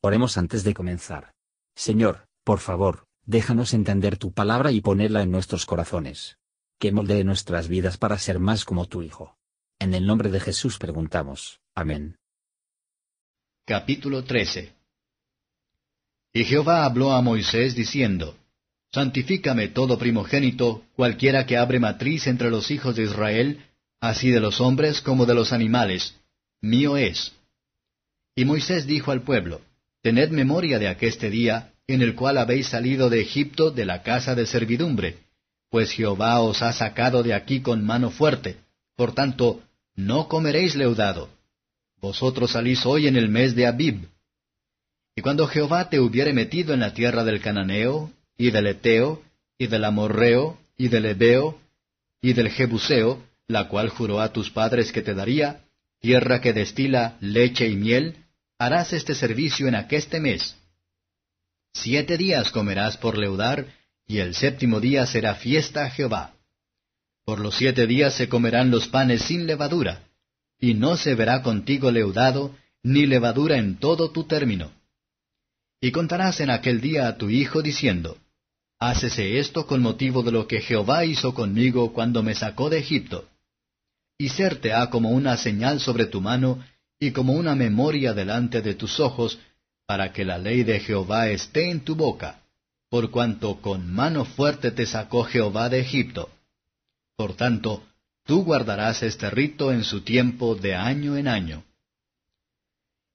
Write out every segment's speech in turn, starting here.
Oremos antes de comenzar. Señor, por favor, déjanos entender tu palabra y ponerla en nuestros corazones. Que moldee nuestras vidas para ser más como tu Hijo. En el nombre de Jesús preguntamos. Amén. Capítulo 13 Y Jehová habló a Moisés diciendo, Santifícame todo primogénito, cualquiera que abre matriz entre los hijos de Israel, así de los hombres como de los animales, mío es. Y Moisés dijo al pueblo, Tened memoria de aqueste día, en el cual habéis salido de Egipto de la casa de servidumbre, pues Jehová os ha sacado de aquí con mano fuerte. Por tanto, no comeréis leudado. Vosotros salís hoy en el mes de Abib. Y cuando Jehová te hubiere metido en la tierra del Cananeo, y del Eteo, y del Amorreo, y del Ebeo, y del Jebuseo, la cual juró a tus padres que te daría, tierra que destila leche y miel, harás este servicio en aqueste mes. Siete días comerás por leudar, y el séptimo día será fiesta a Jehová. Por los siete días se comerán los panes sin levadura, y no se verá contigo leudado, ni levadura en todo tu término. Y contarás en aquel día a tu hijo diciendo, Hácese esto con motivo de lo que Jehová hizo conmigo cuando me sacó de Egipto. Y serte ha como una señal sobre tu mano, y como una memoria delante de tus ojos, para que la ley de Jehová esté en tu boca, por cuanto con mano fuerte te sacó Jehová de Egipto. Por tanto, tú guardarás este rito en su tiempo de año en año.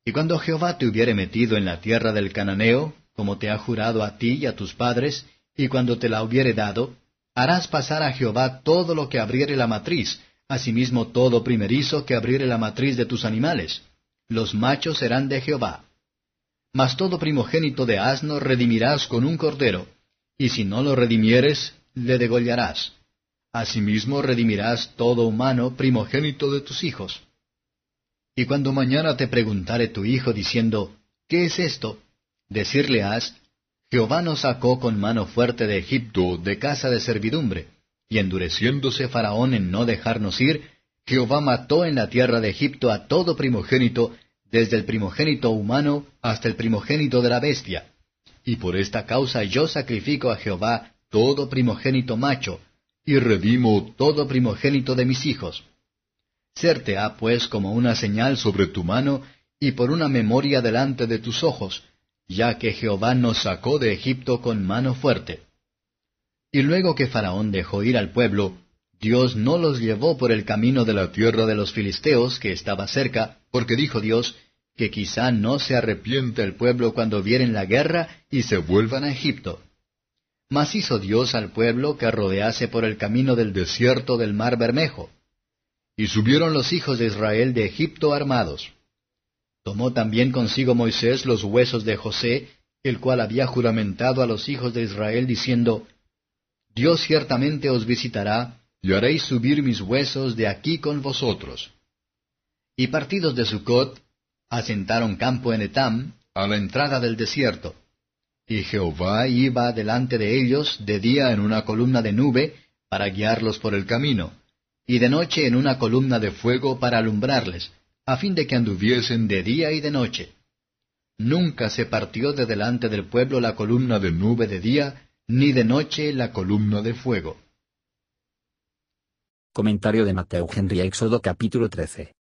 Y cuando Jehová te hubiere metido en la tierra del cananeo, como te ha jurado a ti y a tus padres, y cuando te la hubiere dado, harás pasar a Jehová todo lo que abriere la matriz, asimismo todo primerizo que abriere la matriz de tus animales. Los machos serán de Jehová. Mas todo primogénito de asno redimirás con un cordero, y si no lo redimieres, le degollarás. Asimismo redimirás todo humano primogénito de tus hijos. Y cuando mañana te preguntare tu hijo diciendo, ¿qué es esto? Decirle has, Jehová nos sacó con mano fuerte de Egipto, de casa de servidumbre y endureciéndose Faraón en no dejarnos ir, Jehová mató en la tierra de Egipto a todo primogénito, desde el primogénito humano hasta el primogénito de la bestia. Y por esta causa yo sacrifico a Jehová todo primogénito macho, y redimo todo primogénito de mis hijos. Serte ha pues como una señal sobre tu mano, y por una memoria delante de tus ojos, ya que Jehová nos sacó de Egipto con mano fuerte. Y luego que Faraón dejó ir al pueblo, Dios no los llevó por el camino de la tierra de los filisteos que estaba cerca, porque dijo Dios, que quizá no se arrepiente el pueblo cuando vieren la guerra y se vuelvan a Egipto. Mas hizo Dios al pueblo que rodease por el camino del desierto del mar Bermejo. Y subieron los hijos de Israel de Egipto armados. Tomó también consigo Moisés los huesos de José, el cual había juramentado a los hijos de Israel diciendo, Dios ciertamente os visitará, y haréis subir mis huesos de aquí con vosotros. Y partidos de Sucot, asentaron campo en Etam, a la entrada del desierto. Y Jehová iba delante de ellos de día en una columna de nube, para guiarlos por el camino, y de noche en una columna de fuego para alumbrarles, a fin de que anduviesen de día y de noche. Nunca se partió de delante del pueblo la columna de nube de día, ni de noche la columna de fuego. Comentario de Mateo Henry Éxodo capítulo 13.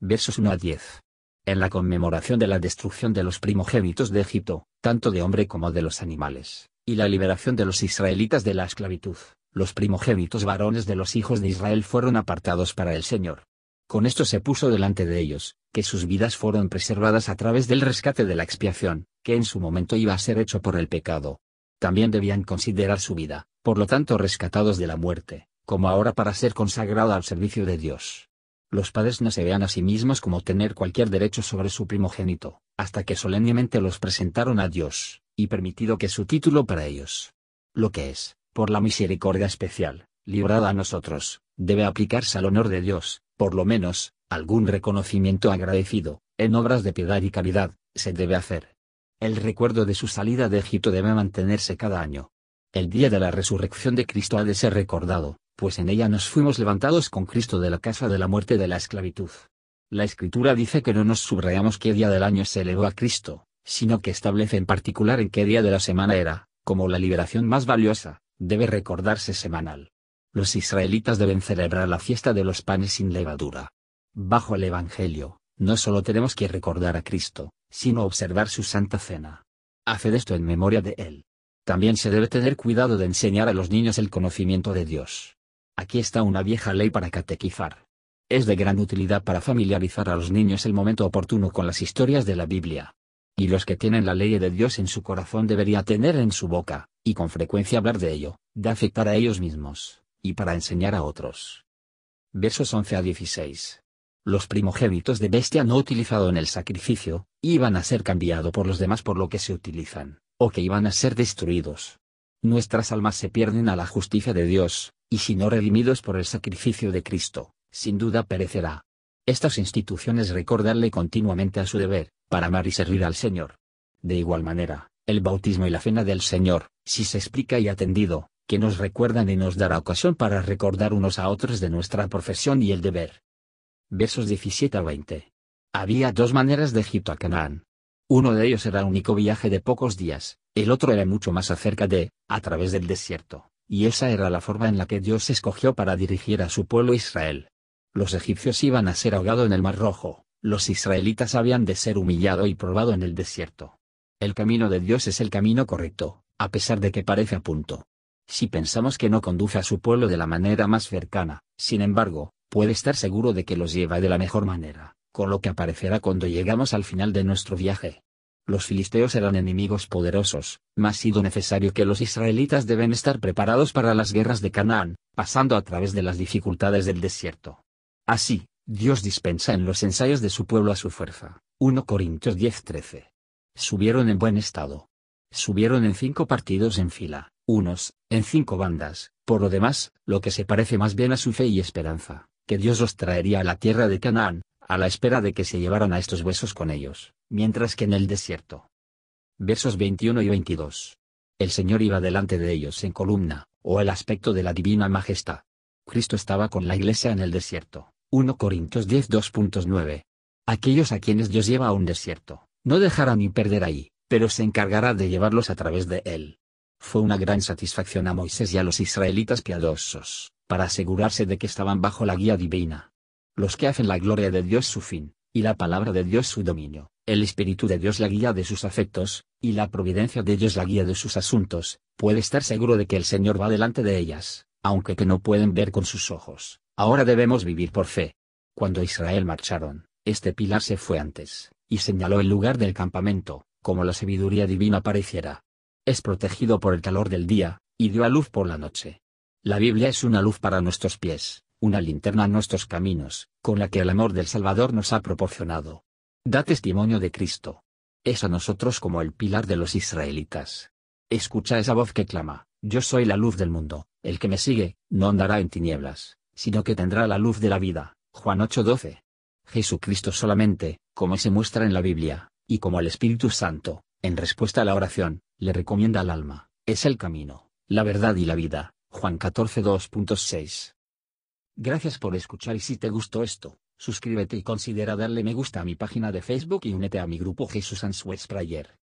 Versos 1 a 10. En la conmemoración de la destrucción de los primogénitos de Egipto, tanto de hombre como de los animales, y la liberación de los israelitas de la esclavitud, los primogénitos varones de los hijos de Israel fueron apartados para el Señor. Con esto se puso delante de ellos, que sus vidas fueron preservadas a través del rescate de la expiación, que en su momento iba a ser hecho por el pecado, también debían considerar su vida, por lo tanto rescatados de la muerte, como ahora para ser consagrado al servicio de Dios. Los padres no se vean a sí mismos como tener cualquier derecho sobre su primogénito, hasta que solemnemente los presentaron a Dios, y permitido que su título para ellos, lo que es, por la misericordia especial, librada a nosotros, debe aplicarse al honor de Dios, por lo menos, algún reconocimiento agradecido, en obras de piedad y caridad, se debe hacer. El recuerdo de su salida de Egipto debe mantenerse cada año. El día de la resurrección de Cristo ha de ser recordado, pues en ella nos fuimos levantados con Cristo de la casa de la muerte de la esclavitud. La Escritura dice que no nos subrayamos qué día del año se elevó a Cristo, sino que establece en particular en qué día de la semana era, como la liberación más valiosa, debe recordarse semanal. Los israelitas deben celebrar la fiesta de los panes sin levadura. Bajo el Evangelio, no solo tenemos que recordar a Cristo, sino observar su santa cena. Haced esto en memoria de Él. También se debe tener cuidado de enseñar a los niños el conocimiento de Dios. Aquí está una vieja ley para catequizar. Es de gran utilidad para familiarizar a los niños el momento oportuno con las historias de la Biblia. Y los que tienen la ley de Dios en su corazón debería tener en su boca, y con frecuencia hablar de ello, de afectar a ellos mismos, y para enseñar a otros. Versos 11 a 16. Los primogénitos de bestia no utilizado en el sacrificio, iban a ser cambiado por los demás por lo que se utilizan, o que iban a ser destruidos. Nuestras almas se pierden a la justicia de Dios, y si no redimidos por el sacrificio de Cristo, sin duda perecerá. Estas instituciones recordarle continuamente a su deber, para amar y servir al Señor. De igual manera, el bautismo y la cena del Señor, si se explica y atendido, que nos recuerdan y nos dará ocasión para recordar unos a otros de nuestra profesión y el deber. Versos 17 a 20. Había dos maneras de Egipto a Canaán. Uno de ellos era un único viaje de pocos días, el otro era mucho más acerca de, a través del desierto, y esa era la forma en la que Dios escogió para dirigir a su pueblo Israel. Los egipcios iban a ser ahogados en el Mar Rojo, los israelitas habían de ser humillado y probado en el desierto. El camino de Dios es el camino correcto, a pesar de que parece a punto. Si pensamos que no conduce a su pueblo de la manera más cercana, sin embargo, puede estar seguro de que los lleva de la mejor manera, con lo que aparecerá cuando llegamos al final de nuestro viaje. Los filisteos eran enemigos poderosos, mas sido necesario que los israelitas deben estar preparados para las guerras de Canaán, pasando a través de las dificultades del desierto. Así, Dios dispensa en los ensayos de su pueblo a su fuerza. 1 Corintios 10:13. Subieron en buen estado. Subieron en cinco partidos en fila, unos, en cinco bandas, por lo demás, lo que se parece más bien a su fe y esperanza que Dios los traería a la tierra de Canaán, a la espera de que se llevaran a estos huesos con ellos, mientras que en el desierto. Versos 21 y 22. El Señor iba delante de ellos en columna, o el aspecto de la divina majestad. Cristo estaba con la iglesia en el desierto. 1 Corintios 10 2.9. Aquellos a quienes Dios lleva a un desierto, no dejará ni perder ahí, pero se encargará de llevarlos a través de él. Fue una gran satisfacción a Moisés y a los israelitas piadosos, para asegurarse de que estaban bajo la guía divina. Los que hacen la gloria de Dios su fin, y la palabra de Dios su dominio, el Espíritu de Dios la guía de sus afectos, y la providencia de Dios la guía de sus asuntos, puede estar seguro de que el Señor va delante de ellas, aunque que no pueden ver con sus ojos. Ahora debemos vivir por fe. Cuando Israel marcharon, este pilar se fue antes, y señaló el lugar del campamento, como la sabiduría divina pareciera. Es protegido por el calor del día, y dio a luz por la noche. La Biblia es una luz para nuestros pies, una linterna a nuestros caminos, con la que el amor del Salvador nos ha proporcionado. Da testimonio de Cristo. Es a nosotros como el pilar de los israelitas. Escucha esa voz que clama, yo soy la luz del mundo, el que me sigue, no andará en tinieblas, sino que tendrá la luz de la vida. Juan 8:12. Jesucristo solamente, como se muestra en la Biblia, y como el Espíritu Santo, en respuesta a la oración, le recomienda al alma, es el camino, la verdad y la vida. Juan 14 2.6. Gracias por escuchar y si te gustó esto, suscríbete y considera darle me gusta a mi página de Facebook y únete a mi grupo Jesús Answers Prayer.